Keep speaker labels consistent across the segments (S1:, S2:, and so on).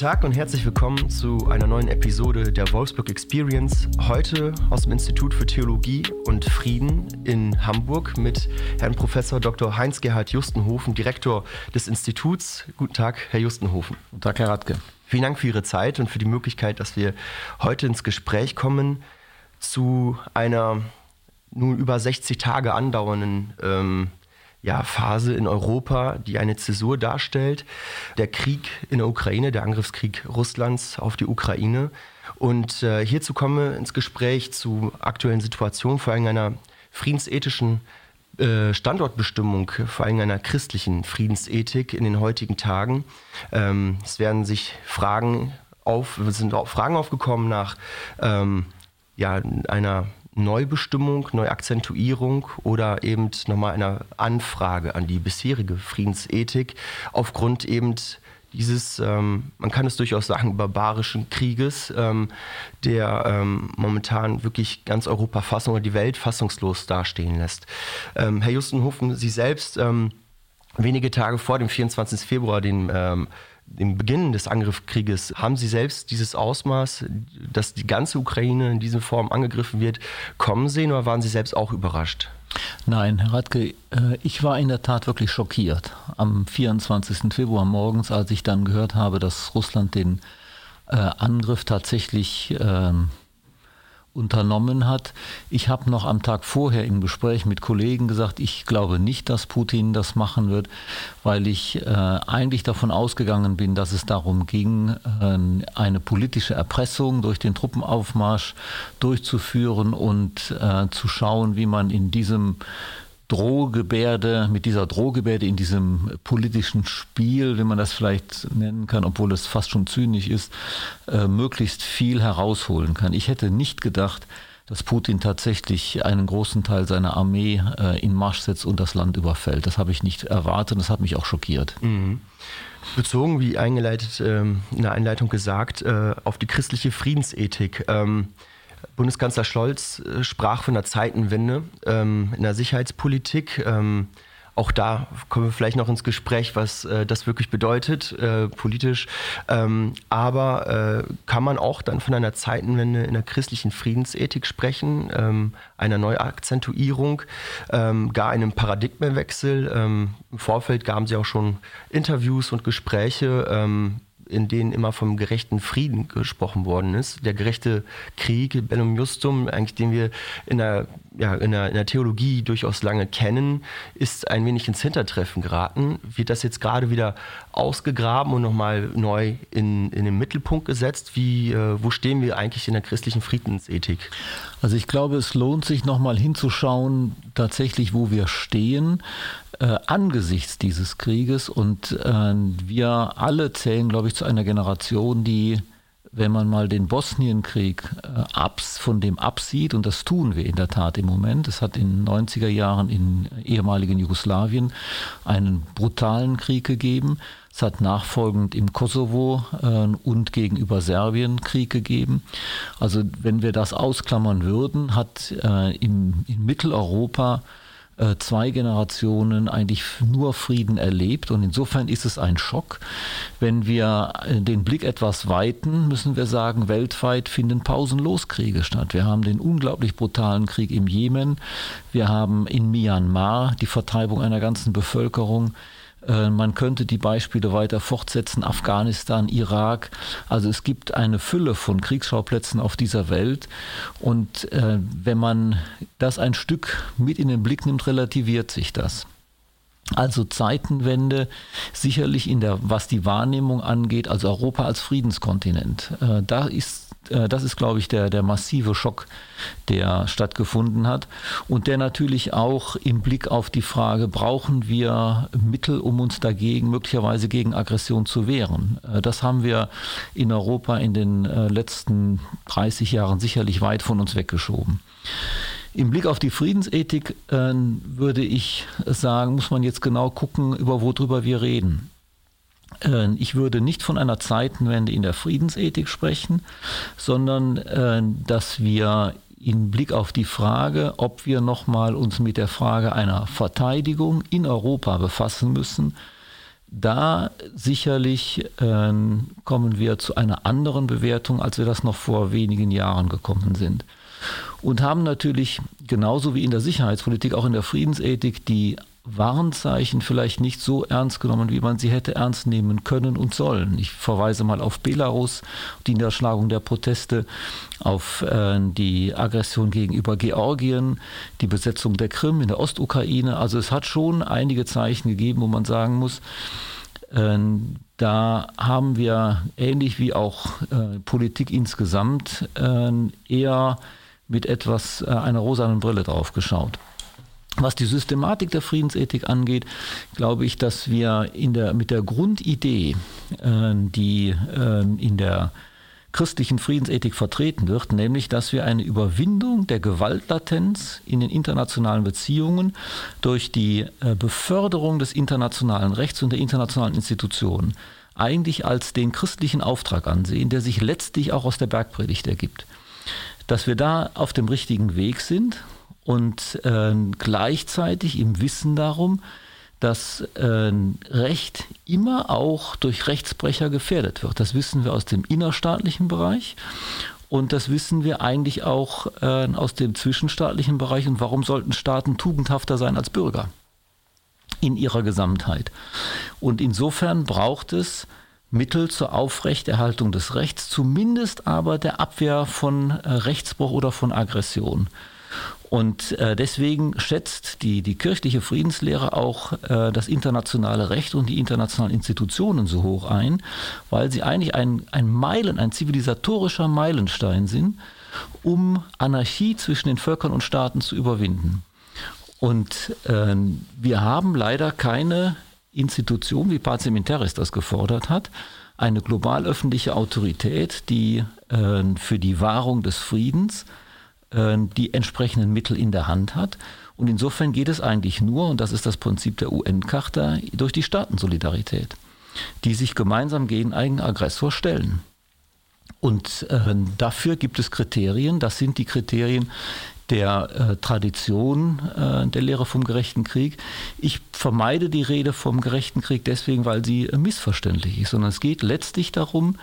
S1: Tag und herzlich willkommen zu einer neuen Episode der Wolfsburg Experience. Heute aus dem Institut für Theologie und Frieden in Hamburg mit Herrn Professor Dr. Heinz-Gerhard Justenhofen, Direktor des Instituts. Guten Tag, Herr Justenhofen.
S2: Guten Tag, Herr Radke.
S1: Vielen Dank für Ihre Zeit und für die Möglichkeit, dass wir heute ins Gespräch kommen zu einer nun über 60 Tage andauernden ähm, ja, Phase in Europa, die eine Zäsur darstellt. Der Krieg in der Ukraine, der Angriffskrieg Russlands auf die Ukraine. Und äh, hierzu komme ins Gespräch zu aktuellen Situationen, vor allem einer friedensethischen äh, Standortbestimmung, vor allem einer christlichen Friedensethik in den heutigen Tagen. Ähm, es werden sich Fragen auf, sind Fragen aufgekommen nach ähm, ja, einer Neubestimmung, Neuakzentuierung oder eben nochmal einer Anfrage an die bisherige Friedensethik aufgrund eben dieses, ähm, man kann es durchaus sagen, barbarischen Krieges, ähm, der ähm, momentan wirklich ganz Europa fassung oder die Welt fassungslos dastehen lässt. Ähm, Herr Justenhofen, Sie selbst ähm, wenige Tage vor dem 24. Februar, den dem Beginn des Angriffskrieges, haben Sie selbst dieses Ausmaß, dass die ganze Ukraine in dieser Form angegriffen wird, kommen sehen oder waren Sie selbst auch überrascht?
S2: Nein, Herr Radke, äh, ich war in der Tat wirklich schockiert. Am 24. Februar morgens, als ich dann gehört habe, dass Russland den äh, Angriff tatsächlich ähm, unternommen hat. Ich habe noch am Tag vorher im Gespräch mit Kollegen gesagt, ich glaube nicht, dass Putin das machen wird, weil ich äh, eigentlich davon ausgegangen bin, dass es darum ging, äh, eine politische Erpressung durch den Truppenaufmarsch durchzuführen und äh, zu schauen, wie man in diesem Drohgebärde, mit dieser Drohgebärde in diesem politischen Spiel, wenn man das vielleicht nennen kann, obwohl es fast schon zynisch ist, äh, möglichst viel herausholen kann. Ich hätte nicht gedacht, dass Putin tatsächlich einen großen Teil seiner Armee äh, in Marsch setzt und das Land überfällt. Das habe ich nicht erwartet und das hat mich auch schockiert. Mhm.
S1: Bezogen, wie eingeleitet ähm, in der Einleitung gesagt, äh, auf die christliche Friedensethik. Ähm, Bundeskanzler Scholz äh, sprach von einer Zeitenwende ähm, in der Sicherheitspolitik. Ähm, auch da kommen wir vielleicht noch ins Gespräch, was äh, das wirklich bedeutet, äh, politisch. Ähm, aber äh, kann man auch dann von einer Zeitenwende in der christlichen Friedensethik sprechen, ähm, einer Neuakzentuierung, ähm, gar einem Paradigmenwechsel? Ähm, Im Vorfeld gaben Sie auch schon Interviews und Gespräche ähm, in denen immer vom gerechten Frieden gesprochen worden ist. Der gerechte Krieg, Bellum Justum, eigentlich den wir in der, ja, in der, in der Theologie durchaus lange kennen, ist ein wenig ins Hintertreffen geraten. Wird das jetzt gerade wieder ausgegraben und nochmal neu in, in den Mittelpunkt gesetzt? Wie, äh, wo stehen wir eigentlich in der christlichen Friedensethik?
S2: Also ich glaube, es lohnt sich nochmal hinzuschauen, tatsächlich, wo wir stehen äh, angesichts dieses Krieges. Und äh, wir alle zählen, glaube ich, zu einer Generation, die, wenn man mal den Bosnienkrieg äh, abs, von dem absieht, und das tun wir in der Tat im Moment, es hat in den 90er Jahren in ehemaligen Jugoslawien einen brutalen Krieg gegeben. Es hat nachfolgend im Kosovo äh, und gegenüber Serbien Krieg gegeben. Also wenn wir das ausklammern würden, hat äh, im, in Mitteleuropa äh, zwei Generationen eigentlich nur Frieden erlebt. Und insofern ist es ein Schock. Wenn wir äh, den Blick etwas weiten, müssen wir sagen, weltweit finden pausenlos Kriege statt. Wir haben den unglaublich brutalen Krieg im Jemen. Wir haben in Myanmar die Vertreibung einer ganzen Bevölkerung. Äh, man könnte die Beispiele weiter fortsetzen, Afghanistan, Irak. Also es gibt eine Fülle von Kriegsschauplätzen auf dieser Welt. Und äh, wenn man das ein Stück mit in den Blick nimmt, relativiert sich das. Also Zeitenwende sicherlich in der, was die Wahrnehmung angeht, also Europa als Friedenskontinent. Äh, da ist das ist, glaube ich, der, der massive Schock, der stattgefunden hat und der natürlich auch im Blick auf die Frage, brauchen wir Mittel, um uns dagegen, möglicherweise gegen Aggression zu wehren. Äh, das haben wir in Europa in den äh, letzten 30 Jahren sicherlich weit von uns weggeschoben. Im Blick auf die Friedensethik äh, würde ich sagen, muss man jetzt genau gucken, über worüber wir reden. Äh, ich würde nicht von einer Zeitenwende in der Friedensethik sprechen, sondern äh, dass wir im Blick auf die Frage, ob wir nochmal uns mit der Frage einer Verteidigung in Europa befassen müssen, da sicherlich äh, kommen wir zu einer anderen Bewertung, als wir das noch vor wenigen Jahren gekommen sind. Und haben natürlich genauso wie in der Sicherheitspolitik, auch in der Friedensethik, die Warnzeichen vielleicht nicht so ernst genommen, wie man sie hätte ernst nehmen können und sollen. Ich verweise mal auf Belarus, die Niederschlagung der Proteste, auf äh, die Aggression gegenüber Georgien, die Besetzung der Krim in der Ostukraine. Also es hat schon einige Zeichen gegeben, wo man sagen muss, äh, da haben wir ähnlich wie auch äh, Politik insgesamt äh, eher mit etwas äh, einer rosanen Brille drauf geschaut. Was die Systematik der Friedensethik angeht, glaube ich, dass wir in der, mit der Grundidee, äh, die äh, in der christlichen Friedensethik vertreten wird, nämlich dass wir eine Überwindung der Gewaltlatenz in den internationalen Beziehungen durch die äh, Beförderung des internationalen Rechts und der internationalen Institutionen eigentlich als den christlichen Auftrag ansehen, der sich letztlich auch aus der Bergpredigt ergibt. Dass wir da auf dem richtigen Weg sind und äh, gleichzeitig im Wissen darum, dass äh, Recht immer auch durch Rechtsbrecher gefährdet wird. Das wissen wir aus dem innerstaatlichen Bereich und das wissen wir eigentlich auch äh, aus dem zwischenstaatlichen Bereich. Und warum sollten Staaten tugendhafter sein als Bürger in ihrer Gesamtheit? Und insofern braucht es Mittel zur Aufrechterhaltung des Rechts, zumindest aber der Abwehr von äh, Rechtsbruch oder von Aggression. Und äh, deswegen schätzt die, die kirchliche Friedenslehre auch äh, das internationale Recht und die internationalen Institutionen so hoch ein, weil sie eigentlich ein, ein Meilen, ein zivilisatorischer Meilenstein sind, um Anarchie zwischen den Völkern und Staaten zu überwinden. Und äh, wir haben leider keine Institution, wie Pazem Interis das gefordert hat, eine global öffentliche Autorität, die äh, für die Wahrung des Friedens die entsprechenden Mittel in der Hand hat. Und insofern geht es eigentlich nur, und das ist das Prinzip der UN-Charta, durch die Staatensolidarität, die sich gemeinsam gegen einen Aggressor stellen. Und äh, dafür gibt es Kriterien, das sind die Kriterien der äh, Tradition äh, der Lehre vom gerechten Krieg. Ich vermeide die Rede vom gerechten Krieg deswegen, weil sie äh, missverständlich ist, sondern es geht letztlich darum,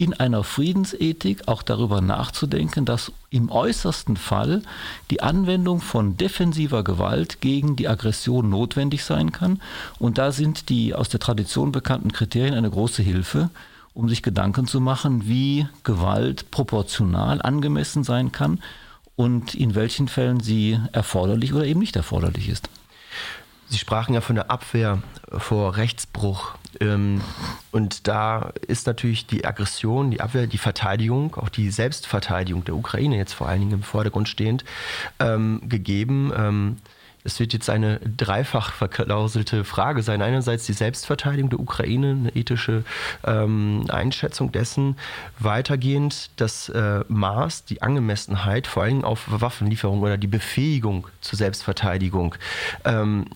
S2: in einer Friedensethik auch darüber nachzudenken, dass im äußersten Fall die Anwendung von defensiver Gewalt gegen die Aggression notwendig sein kann. Und da sind die aus der Tradition bekannten Kriterien eine große Hilfe, um sich Gedanken zu machen, wie Gewalt proportional angemessen sein kann und in welchen Fällen sie erforderlich oder eben nicht erforderlich ist.
S1: Sie sprachen ja von der Abwehr vor Rechtsbruch. Ähm, und da ist natürlich die Aggression, die Abwehr, die Verteidigung, auch die Selbstverteidigung der Ukraine jetzt vor allen Dingen im Vordergrund stehend, ähm, gegeben. Es wird jetzt eine dreifach verklauselte Frage sein. Einerseits die Selbstverteidigung der Ukraine, eine ethische ähm, Einschätzung dessen. Weitergehend das äh, Maß, die Angemessenheit, vor allem auf Waffenlieferung oder die Befähigung zur Selbstverteidigung. Ähm,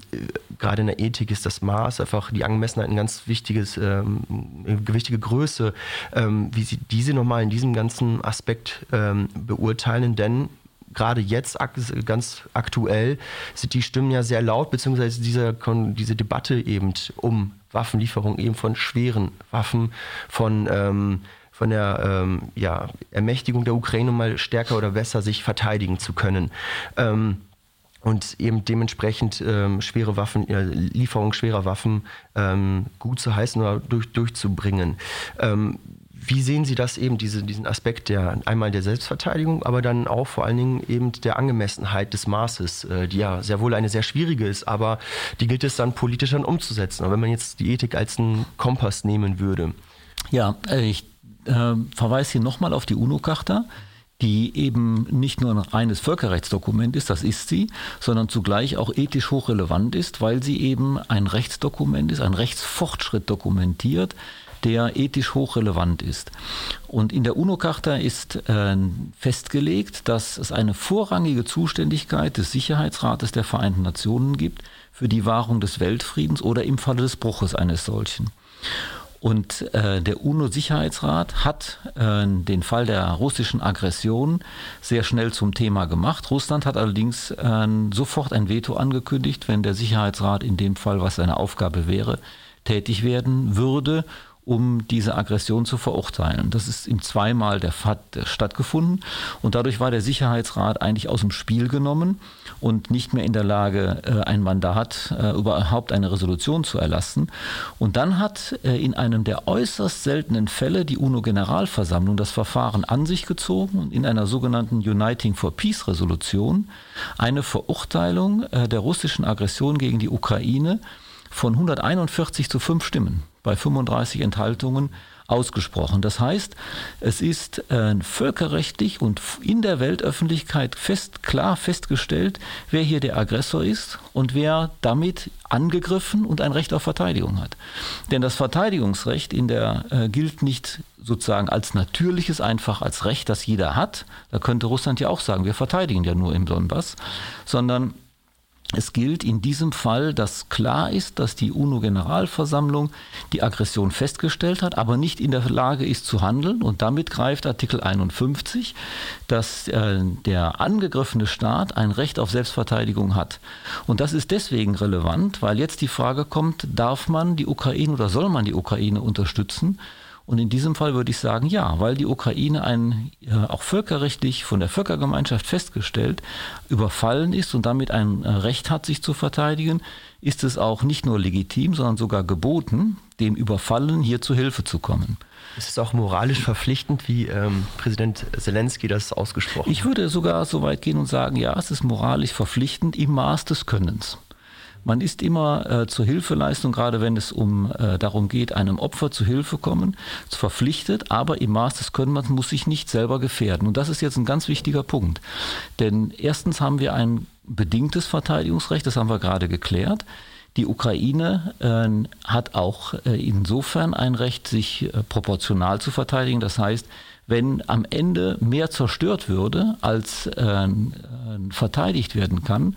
S1: gerade in der Ethik ist das Maß einfach die Angemessenheit ein ganz wichtiges, ähm, wichtige Größe, ähm, wie Sie diese nochmal in diesem ganzen Aspekt ähm, beurteilen. Denn gerade jetzt ganz aktuell sind die Stimmen ja sehr laut, beziehungsweise diese, diese Debatte eben um Waffenlieferung eben von schweren Waffen, von ähm, von der ähm, ja, Ermächtigung der Ukraine mal stärker oder besser sich verteidigen zu können. Ähm, und eben dementsprechend ähm, schwere Waffen, äh, Lieferung schwerer Waffen ähm, gut zu heißen oder durch, durchzubringen. Ähm, wie sehen Sie das eben, diese, diesen Aspekt der einmal der Selbstverteidigung, aber dann auch vor allen Dingen eben der Angemessenheit des Maßes, äh, die ja sehr wohl eine sehr schwierige ist, aber die gilt es dann politisch dann umzusetzen. Aber wenn man jetzt die Ethik als einen Kompass nehmen würde.
S2: Ja, äh, ich äh, verweise hier nochmal auf die UNO-Charta die eben nicht nur ein reines Völkerrechtsdokument ist, das ist sie, sondern zugleich auch ethisch hochrelevant ist, weil sie eben ein Rechtsdokument ist, ein Rechtsfortschritt dokumentiert, der ethisch hochrelevant ist. Und in der UNO-Charta ist äh, festgelegt, dass es eine vorrangige Zuständigkeit des Sicherheitsrates der Vereinten Nationen gibt für die Wahrung des Weltfriedens oder im Falle des Bruches eines solchen. Und äh, der UNO-Sicherheitsrat hat äh, den Fall der russischen Aggression sehr schnell zum Thema gemacht. Russland hat allerdings äh, sofort ein Veto angekündigt, wenn der Sicherheitsrat in dem Fall, was seine Aufgabe wäre, tätig werden würde, um diese Aggression zu verurteilen. Das ist im zweimal der FAT stattgefunden und dadurch war der Sicherheitsrat eigentlich aus dem Spiel genommen und nicht mehr in der Lage, äh, ein Mandat äh, überhaupt eine Resolution zu erlassen. Und dann hat äh, in einem der äußerst seltenen Fälle die UNO-Generalversammlung das Verfahren an sich gezogen und in einer sogenannten Uniting for Peace Resolution eine Verurteilung der russischen Aggression gegen die Ukraine von 141 zu 5 Stimmen bei 35 Enthaltungen ausgesprochen. Das heißt, es ist äh, völkerrechtlich und in der Weltöffentlichkeit fest, klar festgestellt, wer hier der Aggressor ist und wer damit angegriffen und ein Recht auf Verteidigung hat. Denn das Verteidigungsrecht in der äh, gilt nicht sozusagen als natürliches, einfach als Recht, das jeder hat. Da könnte Russland ja auch sagen, wir verteidigen ja nur im Donbass, sondern es gilt in diesem Fall, dass klar ist, dass die UNO-Generalversammlung die Aggression festgestellt hat, aber nicht in der Lage ist zu handeln. Und damit greift Artikel 51, dass äh, der angegriffene Staat ein Recht auf Selbstverteidigung hat. Und das ist deswegen relevant, weil jetzt die Frage kommt, darf man die Ukraine oder soll man die Ukraine unterstützen? Und in diesem Fall würde ich sagen, ja, weil die Ukraine ein, äh, auch völkerrechtlich von der Völkergemeinschaft festgestellt, überfallen ist und damit ein äh, Recht hat, sich zu verteidigen, ist es auch nicht nur legitim, sondern sogar geboten, dem Überfallen hier zu Hilfe zu kommen.
S1: Ist es auch moralisch verpflichtend, wie ähm, Präsident Zelensky das ausgesprochen hat?
S2: Ich würde sogar so weit gehen und sagen, ja, es ist moralisch verpflichtend im Maß des Könnens. Man ist immer äh, zur Hilfeleistung, gerade wenn es um äh, darum geht, einem Opfer zu Hilfe kommen, verpflichtet, aber im Maß des Könnens muss sich nicht selber gefährden. Und das ist jetzt ein ganz wichtiger Punkt. Denn erstens haben wir ein bedingtes Verteidigungsrecht, das haben wir gerade geklärt. Die Ukraine äh, hat auch äh, insofern ein Recht, sich äh, proportional zu verteidigen. Das heißt, wenn am Ende mehr zerstört würde, als äh, verteidigt werden kann,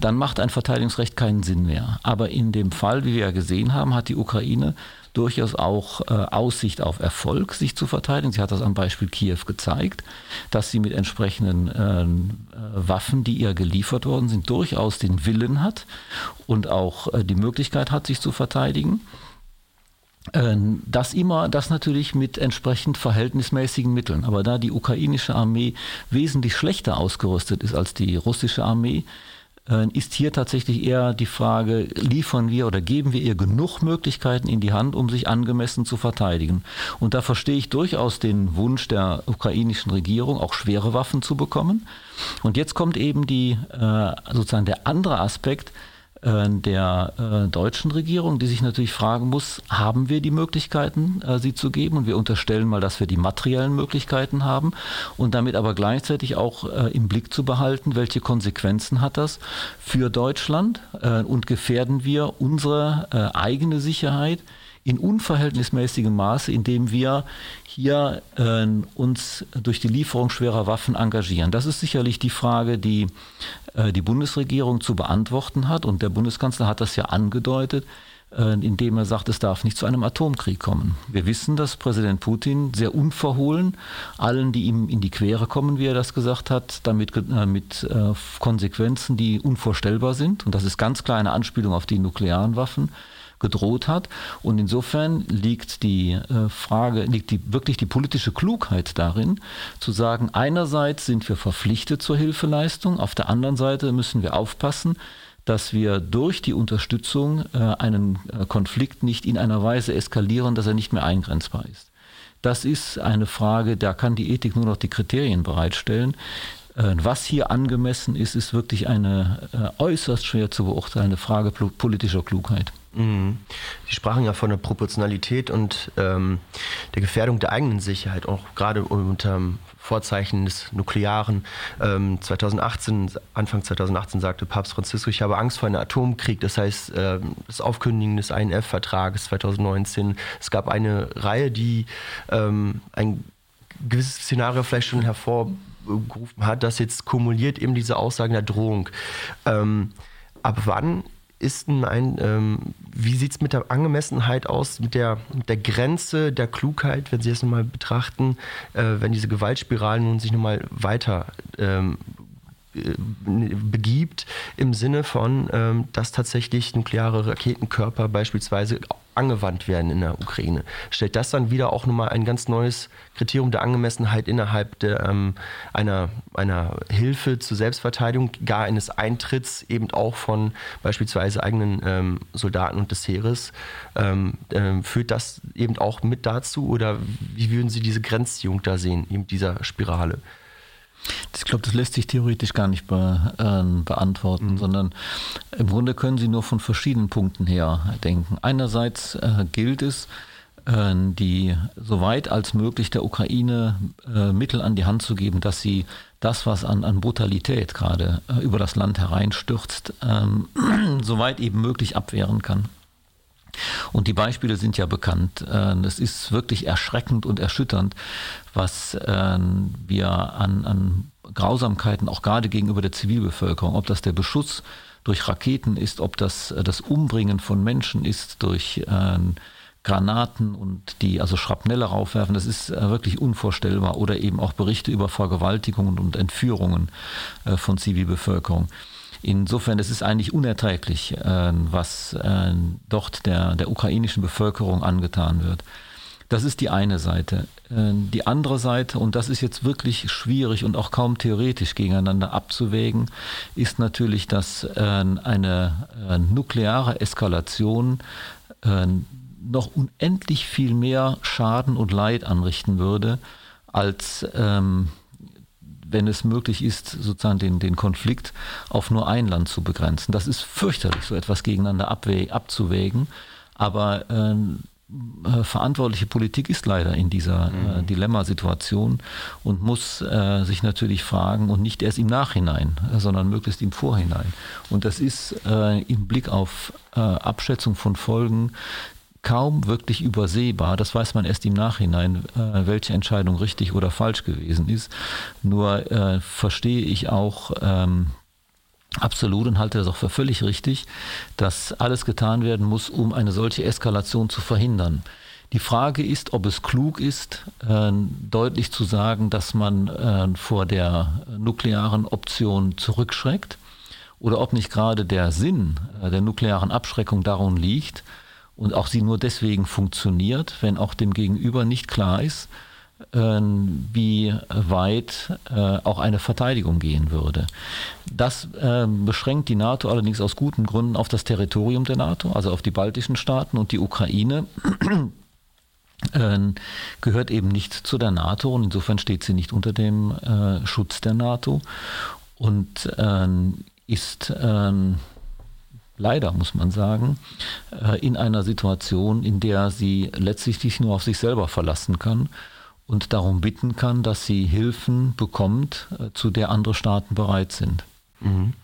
S2: dann macht ein Verteidigungsrecht keinen Sinn mehr. Aber in dem Fall, wie wir ja gesehen haben, hat die Ukraine durchaus auch äh, Aussicht auf Erfolg, sich zu verteidigen. Sie hat das am Beispiel Kiew gezeigt, dass sie mit entsprechenden äh, Waffen, die ihr geliefert worden sind, durchaus den Willen hat und auch äh, die Möglichkeit hat, sich zu verteidigen. Äh, das immer, das natürlich mit entsprechend verhältnismäßigen Mitteln. Aber da die ukrainische Armee wesentlich schlechter ausgerüstet ist als die russische Armee, äh, ist hier tatsächlich eher die Frage, liefern wir oder geben wir ihr genug Möglichkeiten in die Hand, um sich angemessen zu verteidigen. Und da verstehe ich durchaus den Wunsch der ukrainischen Regierung, auch schwere Waffen zu bekommen. Und jetzt kommt eben die, äh, sozusagen der andere Aspekt, äh, der äh, deutschen Regierung, die sich natürlich fragen muss, haben wir die Möglichkeiten, äh, sie zu geben? Und wir unterstellen mal, dass wir die materiellen Möglichkeiten haben und damit aber gleichzeitig auch im Blick zu behalten, welche Konsequenzen hat das für Deutschland und gefährden wir unsere eigene Sicherheit in unverhältnismäßigem Maße, indem wir hier äh, uns durch die Lieferung schwerer Waffen engagieren. Das ist sicherlich die Frage, die äh, die Bundesregierung zu beantworten hat. Und der Bundeskanzler hat das ja angedeutet, äh, indem er sagt, es darf nicht zu einem Atomkrieg kommen. Wir wissen, dass Präsident Putin sehr unverhohlen allen, die ihm in die Quere kommen, wie er das gesagt hat, damit äh, mit äh, Konsequenzen, die unvorstellbar sind. Und das ist ganz klar eine Anspielung auf die nuklearen Waffen gedroht hat. Und insofern liegt die äh, Frage, liegt die, wirklich die politische Klugheit darin, zu sagen, einerseits sind wir verpflichtet zur Hilfeleistung, auf der anderen Seite müssen wir aufpassen, dass wir durch die Unterstützung äh, einen äh, Konflikt nicht in einer Weise eskalieren, dass er nicht mehr eingrenzbar ist. Das ist eine Frage, da kann die Ethik nur noch die Kriterien bereitstellen. Äh, was hier angemessen ist, ist wirklich eine äh, äußerst schwer zu beurteilende Frage politischer Klugheit.
S1: Mhm. Sie sprachen ja von der Proportionalität und ähm, der Gefährdung der eigenen Sicherheit, auch gerade unter Vorzeichen des Nuklearen. Ähm, 2018, Anfang 2018 sagte Papst Franziskus, ich habe Angst vor einem Atomkrieg. Das heißt, äh, das Aufkündigen des INF-Vertrages 2019. Es gab eine Reihe, die ähm, ein gewisses Szenario vielleicht schon hervorgerufen hat, das jetzt kumuliert eben diese Aussagen der Drohung. Ähm, ab wann ist denn ein, ähm, wie sieht es mit der Angemessenheit aus, mit der, mit der Grenze der Klugheit, wenn Sie das nochmal betrachten, äh, wenn diese Gewaltspiralen nun sich nochmal weiter ähm, begibt im Sinne von, ähm, dass tatsächlich nukleare Raketenkörper beispielsweise angewandt werden in der Ukraine. Stellt das dann wieder auch nochmal ein ganz neues Kriterium der Angemessenheit innerhalb der, ähm, einer, einer Hilfe zur Selbstverteidigung, gar eines Eintritts eben auch von beispielsweise eigenen ähm, Soldaten und des Heeres? Ähm, äh, führt das eben auch mit dazu oder wie würden Sie diese Grenzziehung da sehen, eben dieser Spirale?
S2: Ich glaube, das lässt sich theoretisch gar nicht be, äh, beantworten, mhm. sondern im Grunde können Sie nur von verschiedenen Punkten her denken. Einerseits äh, gilt es, äh, die so weit als möglich der Ukraine äh, Mittel an die Hand zu geben, dass sie das, was an, an Brutalität gerade äh, über das Land hereinstürzt, ähm, soweit eben möglich abwehren kann. Und die Beispiele sind ja bekannt. Äh, es ist wirklich erschreckend und erschütternd, was ähm, wir an, an Grausamkeiten auch gerade gegenüber der Zivilbevölkerung, ob das der Beschuss durch Raketen ist, ob das äh, das Umbringen von Menschen ist durch ähm, Granaten und die also Schrapnelle raufwerfen, das ist äh, wirklich unvorstellbar. Oder eben auch Berichte über Vergewaltigungen und Entführungen von Zivilbevölkerung. Insofern es ist eigentlich unerträglich, äh, was äh, dort der, der ukrainischen Bevölkerung angetan wird. Das ist die eine Seite. Äh, die andere Seite, und das ist jetzt wirklich schwierig und auch kaum theoretisch gegeneinander abzuwägen, ist natürlich, dass eine nukleare Eskalation noch unendlich viel mehr Schaden und Leid anrichten würde, als ähm, wenn es möglich ist, sozusagen den, den Konflikt auf nur ein Land zu begrenzen. Das ist fürchterlich, so etwas gegeneinander abzuwägen. Aber äh, äh, verantwortliche Politik ist leider in dieser äh, mhm. Dilemmasituation und muss äh, sich natürlich fragen und nicht erst im Nachhinein, sondern möglichst im Vorhinein. Und das ist äh, im Blick auf äh, Abschätzung von Folgen kaum wirklich übersehbar. Das weiß man erst im Nachhinein, äh, welche Entscheidung richtig oder falsch gewesen ist. Nur äh, verstehe ich auch ähm, absolut und halte das auch für völlig richtig, dass alles getan werden muss, um eine solche Eskalation zu verhindern. Die Frage ist, ob es klug ist, äh, deutlich zu sagen, dass man äh, vor der nuklearen Option zurückschreckt oder ob nicht gerade der Sinn äh, der nuklearen Abschreckung darum liegt, und auch sie nur deswegen funktioniert, wenn auch dem Gegenüber nicht klar ist, ähm, wie weit äh, auch eine Verteidigung gehen würde. Das ähm, beschränkt die NATO allerdings aus guten Gründen auf das Territorium der NATO, also auf die baltischen Staaten und die Ukraine. Ähm, gehört eben nicht zu der NATO und insofern steht sie nicht unter dem äh, Schutz der NATO und ist leider muss man sagen, äh, in einer Situation, in der sie letztlich sich nur auf sich selber verlassen kann und darum bitten kann, dass sie Hilfen bekommt, äh, zu der andere Staaten bereit sind.
S1: Mhm.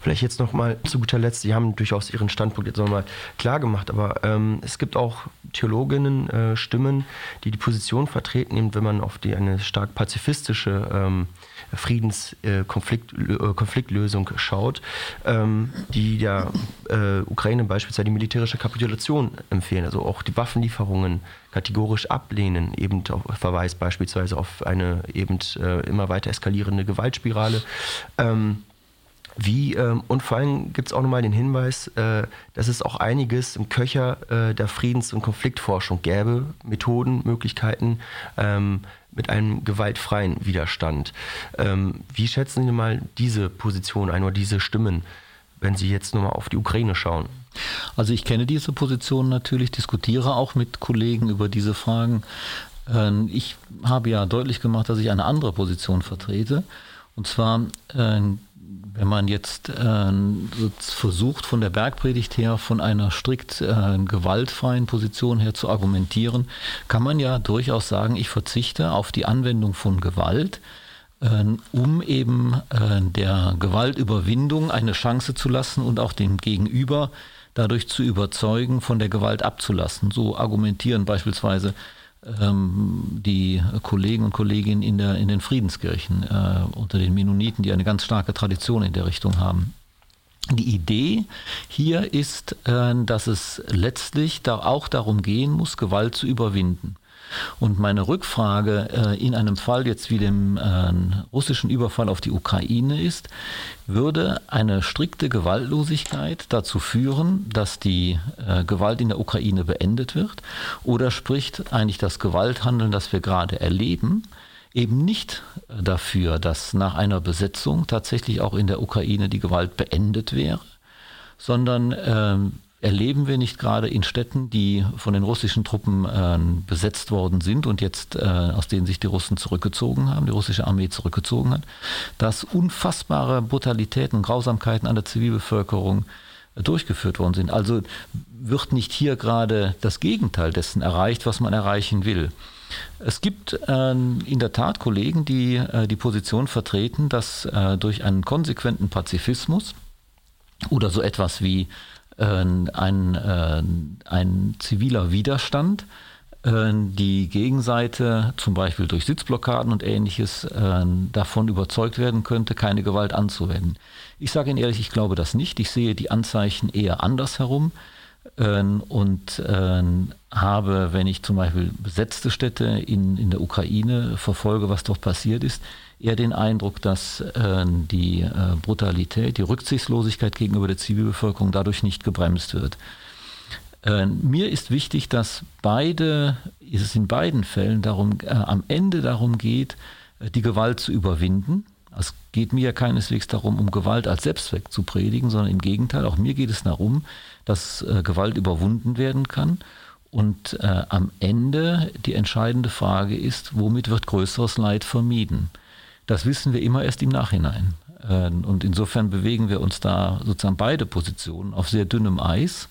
S1: Vielleicht jetzt noch mal zu guter Letzt, Sie haben durchaus Ihren Standpunkt jetzt nochmal klar gemacht, aber ähm, es gibt auch Theologinnen, äh, Stimmen, die die Position vertreten, eben wenn man auf die eine stark pazifistische ähm, Friedenskonfliktlösung äh, äh schaut, ähm, die der äh, Ukraine beispielsweise die militärische Kapitulation empfehlen, also auch die Waffenlieferungen kategorisch ablehnen, eben auf Verweis beispielsweise auf eine eben äh, immer weiter eskalierende Gewaltspirale. Ähm, wie, ähm, und vor allem gibt es auch nochmal den Hinweis, äh, dass es auch einiges im Köcher äh, der Friedens- und Konfliktforschung gäbe, Methoden, Möglichkeiten ähm, mit einem gewaltfreien Widerstand. Ähm, wie schätzen Sie mal diese Position ein oder diese Stimmen, wenn Sie jetzt nochmal auf die Ukraine schauen?
S2: Also ich kenne diese Position natürlich, diskutiere auch mit Kollegen über diese Fragen. Ähm, ich habe ja deutlich gemacht, dass ich eine andere Position vertrete. Und zwar äh, wenn man jetzt äh, versucht, von der Bergpredigt her, von einer strikt äh, gewaltfreien Position her zu argumentieren, kann man ja durchaus sagen, ich verzichte auf die Anwendung von Gewalt, äh, um eben äh, der Gewaltüberwindung eine Chance zu lassen und auch dem Gegenüber dadurch zu überzeugen, von der Gewalt abzulassen. So argumentieren beispielsweise ähm, die Kollegen und Kolleginnen in, der, in den Friedenskirchen äh, unter den Mennoniten, die eine ganz starke Tradition in der Richtung haben. Die Idee hier ist, äh, dass es letztlich da auch darum gehen muss, Gewalt zu überwinden. Und meine Rückfrage äh, in einem Fall jetzt wie dem äh, russischen Überfall auf die Ukraine ist, würde eine strikte Gewaltlosigkeit dazu führen, dass die äh, Gewalt in der Ukraine beendet wird? Oder spricht eigentlich das Gewalthandeln, das wir gerade erleben, eben nicht dafür, dass nach einer Besetzung tatsächlich auch in der Ukraine die Gewalt beendet wäre, sondern ähm, erleben wir nicht gerade in Städten, die von den russischen Truppen äh, besetzt worden sind und jetzt äh, aus denen sich die Russen zurückgezogen haben, die russische Armee zurückgezogen hat, dass unfassbare Brutalitäten und Grausamkeiten an der Zivilbevölkerung äh, durchgeführt worden sind. Also wird nicht hier gerade das Gegenteil dessen erreicht, was man erreichen will. Es gibt äh, in der Tat Kollegen, die äh, die Position vertreten, dass äh, durch einen konsequenten Pazifismus oder so etwas wie ein, äh, ein ziviler Widerstand äh, die Gegenseite zum Beispiel durch Sitzblockaden und ähnliches äh, davon überzeugt werden könnte, keine Gewalt anzuwenden. Ich sage Ihnen ehrlich, ich glaube das nicht. Ich sehe die Anzeichen eher andersherum und habe, wenn ich zum Beispiel besetzte Städte in, in der Ukraine verfolge, was dort passiert ist, eher den Eindruck, dass äh, die äh, Brutalität, die Rücksichtslosigkeit gegenüber der Zivilbevölkerung dadurch nicht gebremst wird. Mir ist wichtig, dass beide, es in beiden Fällen darum, äh, am Ende darum geht, äh, die Gewalt zu überwinden. Es geht mir ja keineswegs darum, um Gewalt als Selbstzweck zu predigen, sondern im Gegenteil, auch mir geht es darum, dass äh, Gewalt überwunden werden kann. Und äh, am Ende die entscheidende Frage ist, womit wird größeres Leid vermieden? Das wissen wir immer erst im Nachhinein. Ähm, und insofern bewegen wir uns da sozusagen beide Positionen auf sehr dünnem Eis.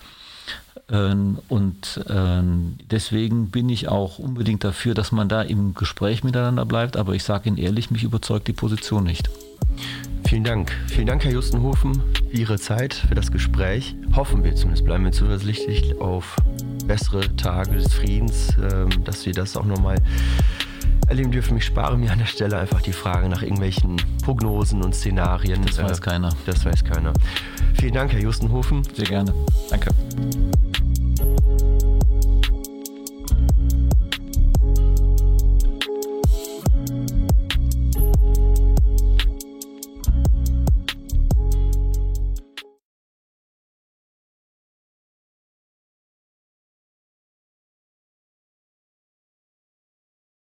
S2: Ähm, und ähm, deswegen bin ich auch unbedingt dafür, dass man da im Gespräch miteinander bleibt. Aber ich sage Ihnen ehrlich, mich überzeugt die Position nicht.
S1: Vielen Dank. Vielen Dank, Herr Justenhofen, für Ihre Zeit, für das Gespräch. Hoffen wir zumindest, bleiben wir zuversichtlich auf bessere Tage des Friedens, dass wir das auch nochmal erleben dürfen. Ich spare mir an der Stelle einfach die Frage nach irgendwelchen Prognosen und Szenarien.
S2: Das weiß äh, keiner.
S1: Das weiß keiner. Vielen Dank, Herr Justenhofen.
S2: Sehr gerne. Danke.